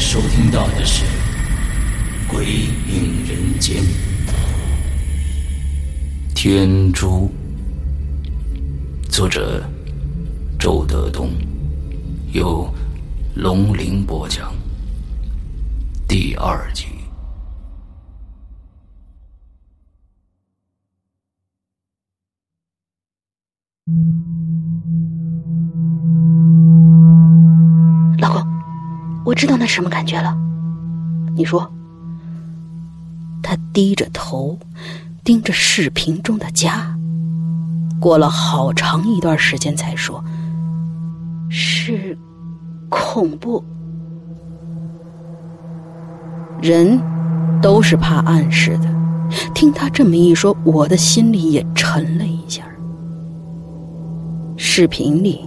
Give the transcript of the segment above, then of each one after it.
收听到的是《鬼影人间》，天珠，作者周德东。由龙鳞播讲第二集。知道那什么感觉了。你说。他低着头，盯着视频中的家，过了好长一段时间才说。是恐怖，人都是怕暗示的。听他这么一说，我的心里也沉了一下。视频里，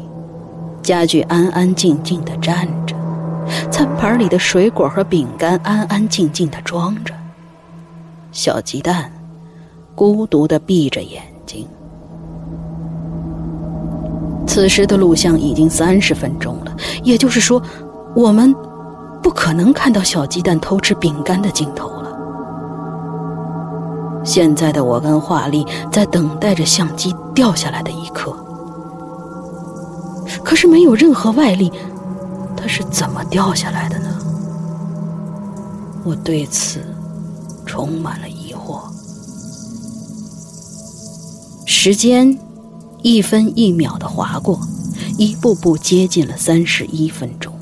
家具安安静静的站着，餐盘里的水果和饼干安安静静的装着，小鸡蛋孤独的闭着眼睛。此时的录像已经三十分钟了，也就是说，我们不可能看到小鸡蛋偷吃饼干的镜头了。现在的我跟华丽在等待着相机掉下来的一刻，可是没有任何外力，它是怎么掉下来的呢？我对此充满了疑惑。时间。一分一秒的划过，一步步接近了三十一分钟。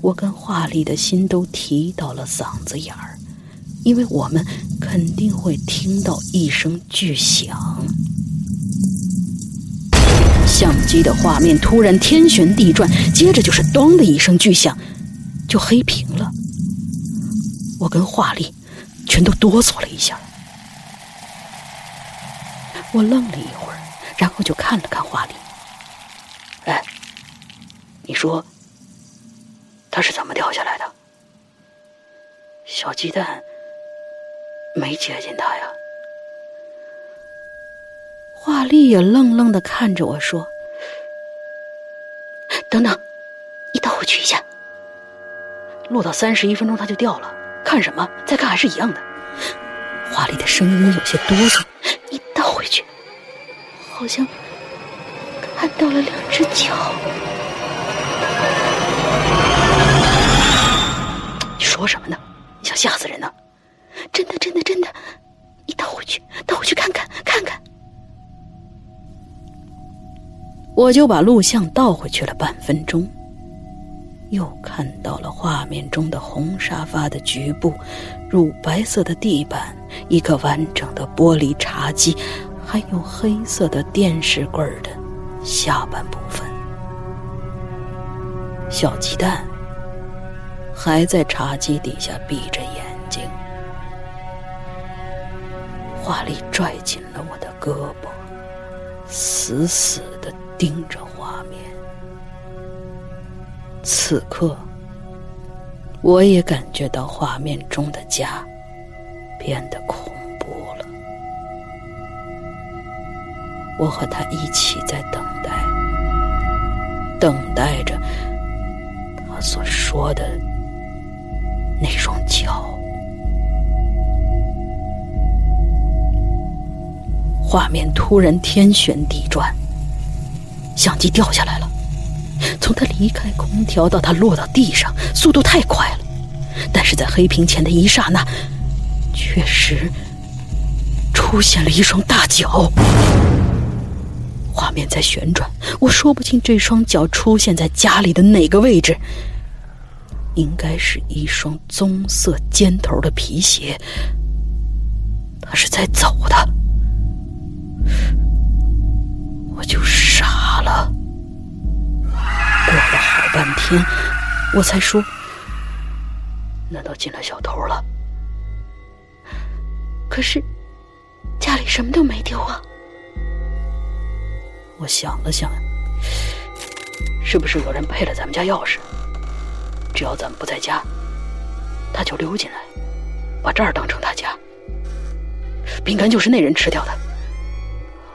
我跟华丽的心都提到了嗓子眼儿，因为我们肯定会听到一声巨响。相机的画面突然天旋地转，接着就是“咚”的一声巨响，就黑屏了。我跟华丽全都哆嗦了一下。我愣了一会儿，然后就看了看华丽。哎，你说他是怎么掉下来的？小鸡蛋没接近他呀。华丽也愣愣的看着我说：“等等，你倒回去一下。录到三十一分钟它就掉了，看什么？再看还是一样的。”华丽的声音有些哆嗦：“你倒回去，好像看到了两只脚。”你说什么呢？你想吓死人呢？真的，真的，真的，你倒回去，倒回去看看，看看。我就把录像倒回去了半分钟，又看到了画面中的红沙发的局部，乳白色的地板，一个完整的玻璃茶几，还有黑色的电视柜的下半部分。小鸡蛋还在茶几底下闭着眼睛，华丽拽紧了我的胳膊，死死。盯着画面，此刻，我也感觉到画面中的家变得恐怖了。我和他一起在等待，等待着他所说的那双脚。画面突然天旋地转。相机掉下来了，从他离开空调到他落到地上，速度太快了。但是在黑屏前的一刹那，确实出现了一双大脚。画面在旋转，我说不清这双脚出现在家里的哪个位置。应该是一双棕色尖头的皮鞋。他是在走的。我就是半天，我才说：“难道进来小偷了？”可是家里什么都没丢啊。我想了想，是不是有人配了咱们家钥匙？只要咱们不在家，他就溜进来，把这儿当成他家。饼干就是那人吃掉的。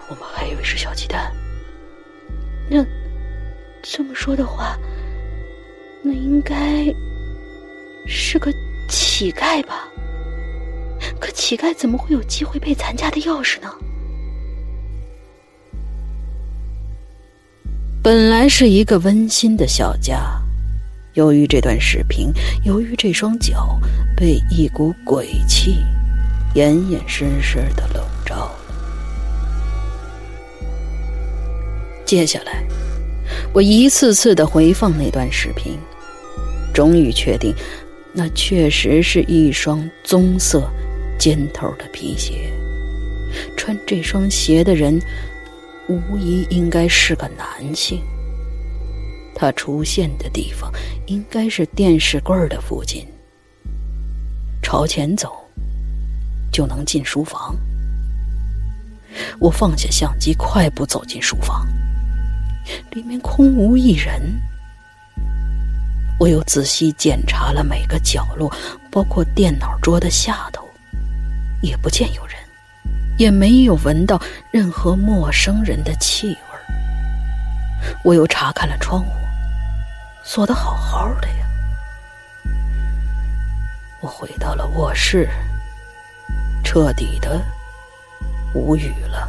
我们还以为是小鸡蛋。那这么说的话，那应该是个乞丐吧？可乞丐怎么会有机会配咱家的钥匙呢？本来是一个温馨的小家，由于这段视频，由于这双脚，被一股鬼气严严实实的笼罩。接下来，我一次次的回放那段视频，终于确定，那确实是一双棕色尖头的皮鞋。穿这双鞋的人，无疑应该是个男性。他出现的地方应该是电视柜的附近。朝前走，就能进书房。我放下相机，快步走进书房。里面空无一人，我又仔细检查了每个角落，包括电脑桌的下头，也不见有人，也没有闻到任何陌生人的气味。我又查看了窗户，锁得好好的呀。我回到了卧室，彻底的无语了。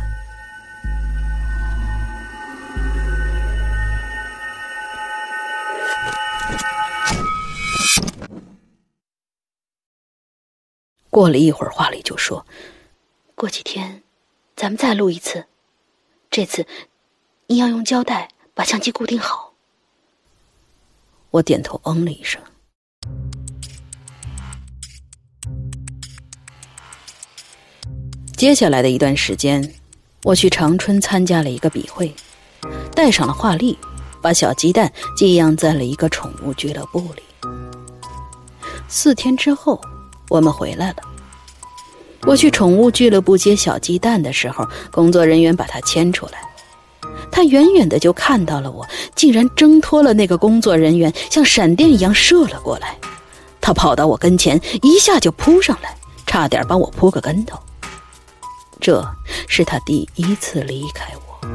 过了一会儿，话里就说：“过几天，咱们再录一次。这次，你要用胶带把相机固定好。”我点头嗯了一声。接下来的一段时间，我去长春参加了一个笔会，带上了画力，把小鸡蛋寄养在了一个宠物俱乐部里。四天之后，我们回来了。我去宠物俱乐部接小鸡蛋的时候，工作人员把它牵出来，它远远的就看到了我，竟然挣脱了那个工作人员，像闪电一样射了过来。它跑到我跟前，一下就扑上来，差点把我扑个跟头。这是他第一次离开我。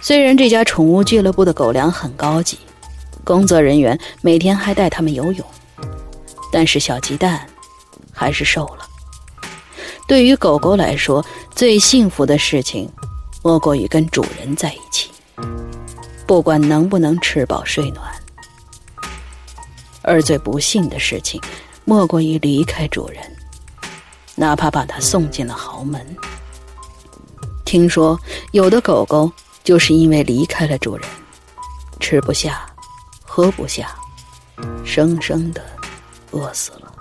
虽然这家宠物俱乐部的狗粮很高级，工作人员每天还带他们游泳，但是小鸡蛋还是瘦了。对于狗狗来说，最幸福的事情莫过于跟主人在一起，不管能不能吃饱睡暖；而最不幸的事情莫过于离开主人。哪怕把它送进了豪门，听说有的狗狗就是因为离开了主人，吃不下，喝不下，生生的饿死了。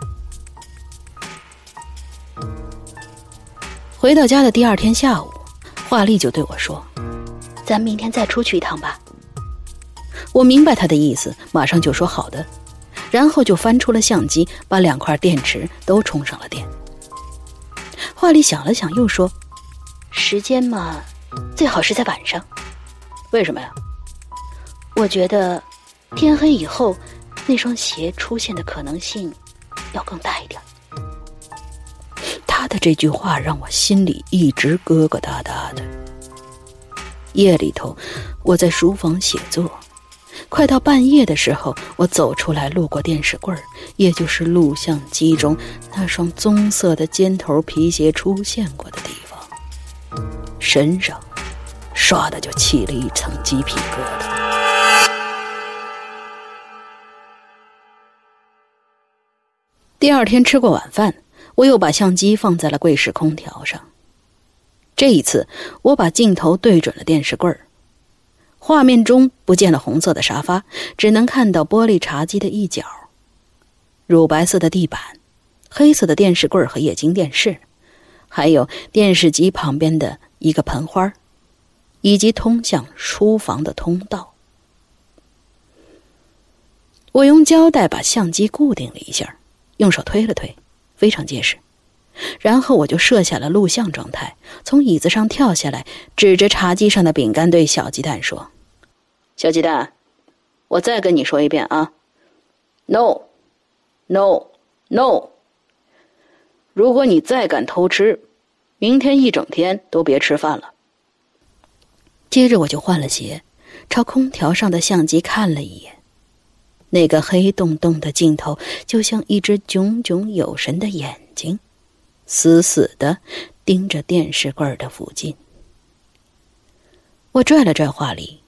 回到家的第二天下午，华丽就对我说：“咱明天再出去一趟吧。”我明白他的意思，马上就说好的，然后就翻出了相机，把两块电池都充上了电。华丽想了想，又说：“时间嘛，最好是在晚上。为什么呀？我觉得天黑以后，那双鞋出现的可能性要更大一点。”他的这句话让我心里一直疙疙瘩瘩的。夜里头，我在书房写作。快到半夜的时候，我走出来，路过电视柜儿，也就是录像机中那双棕色的尖头皮鞋出现过的地方，身上唰的就起了一层鸡皮疙瘩。第二天吃过晚饭，我又把相机放在了柜式空调上。这一次，我把镜头对准了电视柜儿。画面中不见了红色的沙发，只能看到玻璃茶几的一角，乳白色的地板，黑色的电视柜和液晶电视，还有电视机旁边的一个盆花，以及通向书房的通道。我用胶带把相机固定了一下，用手推了推，非常结实。然后我就设下了录像状态，从椅子上跳下来，指着茶几上的饼干对小鸡蛋说：“小鸡蛋，我再跟你说一遍啊，no，no，no！如果你再敢偷吃，明天一整天都别吃饭了。”接着我就换了鞋，朝空调上的相机看了一眼，那个黑洞洞的镜头就像一只炯炯有神的眼睛。死死的盯着电视柜的附近，我拽了拽画里，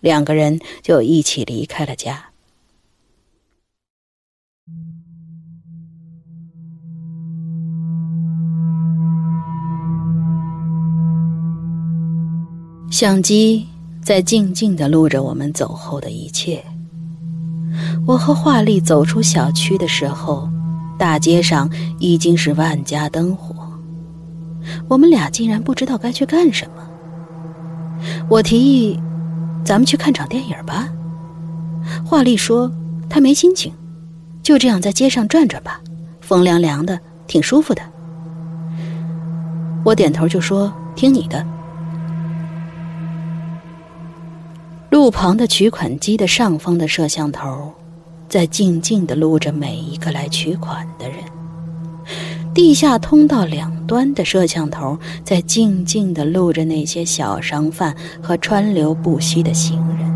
两个人就一起离开了家。相机在静静的录着我们走后的一切。我和华丽走出小区的时候。大街上已经是万家灯火，我们俩竟然不知道该去干什么。我提议，咱们去看场电影吧。华丽说她没心情，就这样在街上转转吧，风凉凉的，挺舒服的。我点头就说听你的。路旁的取款机的上方的摄像头。在静静的录着每一个来取款的人，地下通道两端的摄像头在静静的录着那些小商贩和川流不息的行人，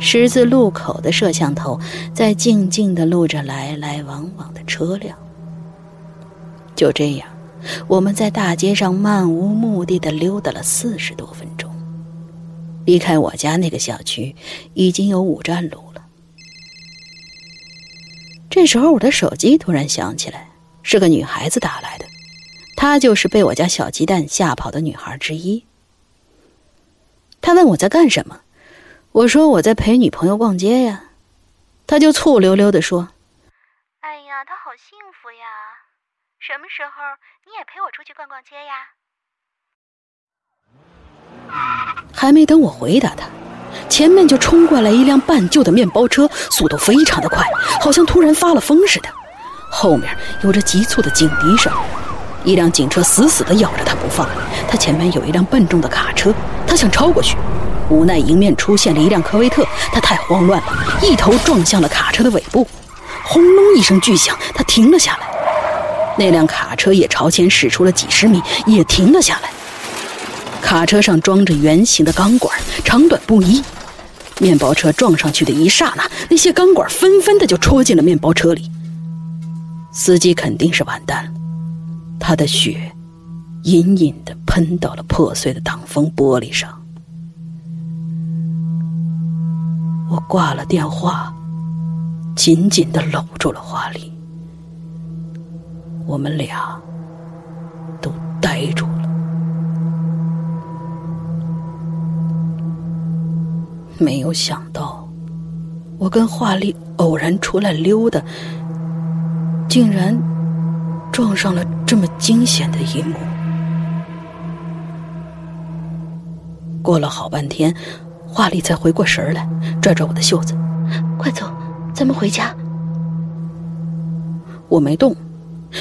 十字路口的摄像头在静静的录着来来往往的车辆。就这样，我们在大街上漫无目的的溜达了四十多分钟，离开我家那个小区已经有五站路了。这时候，我的手机突然响起来，是个女孩子打来的，她就是被我家小鸡蛋吓跑的女孩之一。她问我在干什么，我说我在陪女朋友逛街呀。她就醋溜溜的说：“哎呀，她好幸福呀！什么时候你也陪我出去逛逛街呀？”还没等我回答他，前面就冲过来一辆半旧的面包车，速度非常的快，好像突然发了疯似的。后面有着急促的警笛声，一辆警车死死地咬着他不放。他前面有一辆笨重的卡车，他想超过去。无奈，迎面出现了一辆科威特，他太慌乱了，一头撞向了卡车的尾部，轰隆一声巨响，他停了下来。那辆卡车也朝前驶出了几十米，也停了下来。卡车上装着圆形的钢管，长短不一。面包车撞上去的一刹那，那些钢管纷纷的就戳进了面包车里。司机肯定是完蛋了，他的血隐隐的喷到了破碎的挡风玻璃上。我挂了电话，紧紧的搂住了华丽。我们俩都呆住没有想到，我跟华丽偶然出来溜达，竟然撞上了这么惊险的一幕。过了好半天。华丽才回过神来，拽拽我的袖子：“快走，咱们回家。”我没动，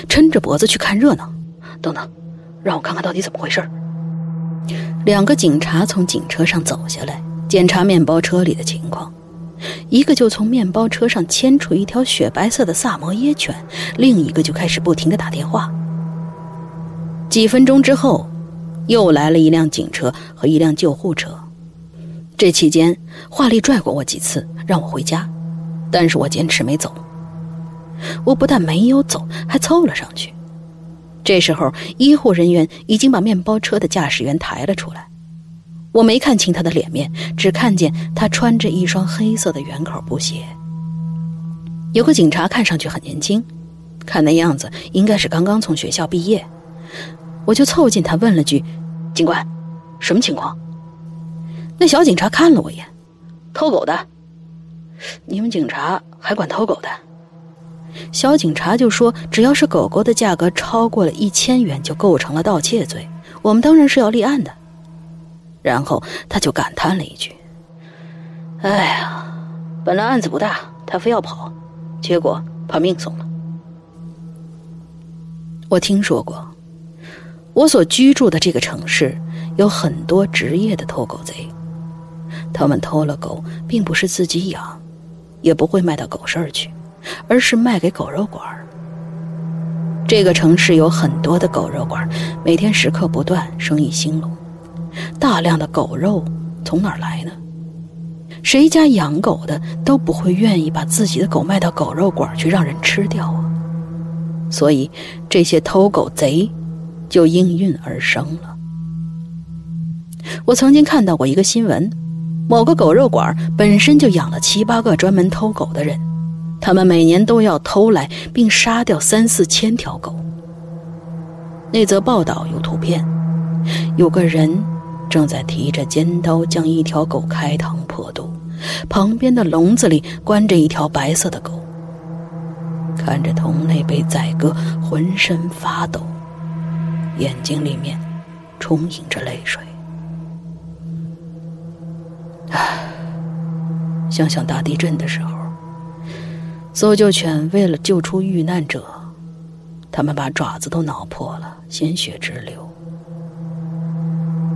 抻着脖子去看热闹。等等，让我看看到底怎么回事。两个警察从警车上走下来，检查面包车里的情况。一个就从面包车上牵出一条雪白色的萨摩耶犬，另一个就开始不停的打电话。几分钟之后，又来了一辆警车和一辆救护车。这期间，华丽拽过我几次，让我回家，但是我坚持没走。我不但没有走，还凑了上去。这时候，医护人员已经把面包车的驾驶员抬了出来。我没看清他的脸面，只看见他穿着一双黑色的圆口布鞋。有个警察看上去很年轻，看那样子应该是刚刚从学校毕业。我就凑近他问了句：“警官，什么情况？”那小警察看了我一眼，偷狗的。你们警察还管偷狗的？小警察就说，只要是狗狗的价格超过了一千元，就构成了盗窃罪。我们当然是要立案的。然后他就感叹了一句：“哎呀，本来案子不大，他非要跑，结果把命送了。”我听说过，我所居住的这个城市有很多职业的偷狗贼。他们偷了狗，并不是自己养，也不会卖到狗市儿去，而是卖给狗肉馆儿。这个城市有很多的狗肉馆，每天食客不断，生意兴隆。大量的狗肉从哪儿来呢？谁家养狗的都不会愿意把自己的狗卖到狗肉馆去让人吃掉啊！所以这些偷狗贼就应运而生了。我曾经看到过一个新闻。某个狗肉馆本身就养了七八个专门偷狗的人，他们每年都要偷来并杀掉三四千条狗。那则报道有图片，有个人正在提着尖刀将一条狗开膛破肚，旁边的笼子里关着一条白色的狗，看着同类被宰割，浑身发抖，眼睛里面充盈着泪水。唉，想想大地震的时候，搜救犬为了救出遇难者，他们把爪子都挠破了，鲜血直流。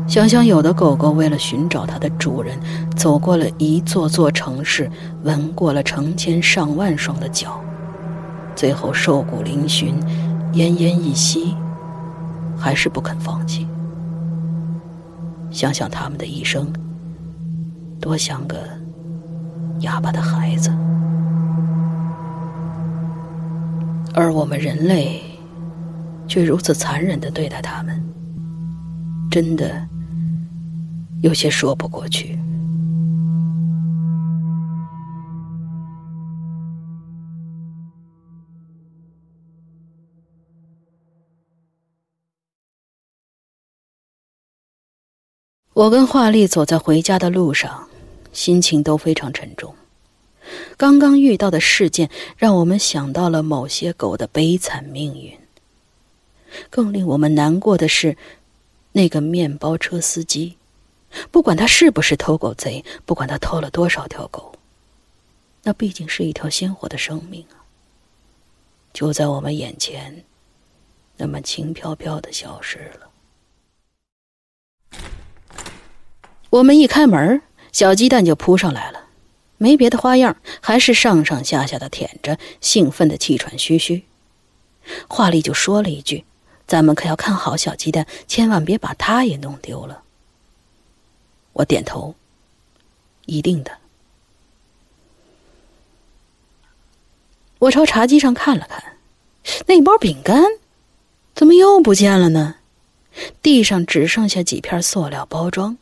想想有的狗狗为了寻找它的主人，走过了一座座城市，闻过了成千上万双的脚，最后瘦骨嶙峋，奄奄一息，还是不肯放弃。想想他们的一生。多像个哑巴的孩子，而我们人类却如此残忍的对待他们，真的有些说不过去。我跟华丽走在回家的路上，心情都非常沉重。刚刚遇到的事件让我们想到了某些狗的悲惨命运。更令我们难过的是，那个面包车司机，不管他是不是偷狗贼，不管他偷了多少条狗，那毕竟是一条鲜活的生命啊！就在我们眼前，那么轻飘飘的消失了。我们一开门，小鸡蛋就扑上来了，没别的花样，还是上上下下的舔着，兴奋的气喘吁吁。华丽就说了一句：“咱们可要看好小鸡蛋，千万别把它也弄丢了。”我点头：“一定的。”我朝茶几上看了看，那包饼干怎么又不见了呢？地上只剩下几片塑料包装。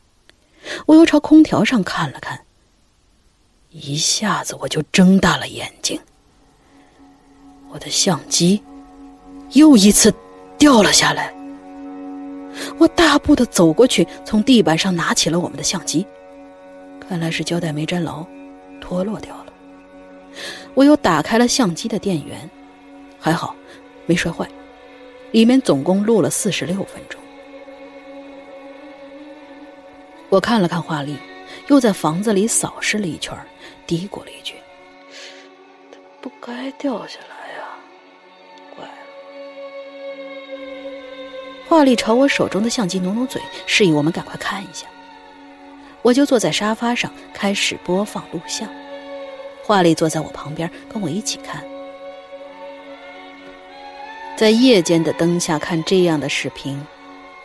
我又朝空调上看了看，一下子我就睁大了眼睛。我的相机又一次掉了下来。我大步的走过去，从地板上拿起了我们的相机，看来是胶带没粘牢，脱落掉了。我又打开了相机的电源，还好没摔坏，里面总共录了四十六分钟。我看了看画丽，又在房子里扫视了一圈，嘀咕了一句：“不该掉下来华丽朝我手中的相机努努嘴，示意我们赶快看一下。我就坐在沙发上开始播放录像，华丽坐在我旁边跟我一起看。在夜间的灯下看这样的视频，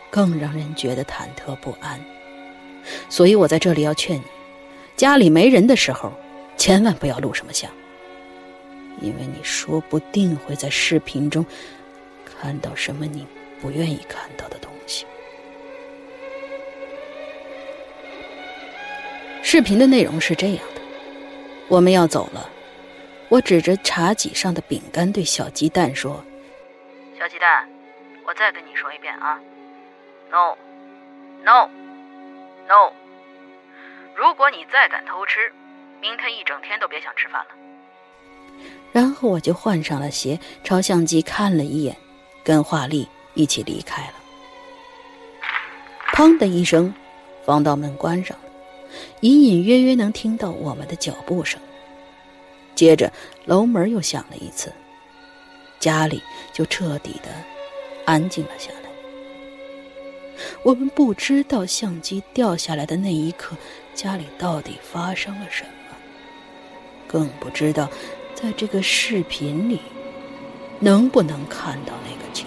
更让人觉得忐忑不安。所以我在这里要劝你，家里没人的时候，千万不要录什么像，因为你说不定会在视频中看到什么你不愿意看到的东西。视频的内容是这样的：我们要走了，我指着茶几上的饼干对小鸡蛋说：“小鸡蛋，我再跟你说一遍啊，no，no。” No，如果你再敢偷吃，明天一整天都别想吃饭了。然后我就换上了鞋，朝相机看了一眼，跟华丽一起离开了。砰的一声，防盗门关上了，隐隐约约能听到我们的脚步声。接着楼门又响了一次，家里就彻底的安静了下来。我们不知道相机掉下来的那一刻，家里到底发生了什么，更不知道，在这个视频里，能不能看到那个情。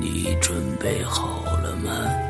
你准备好了吗？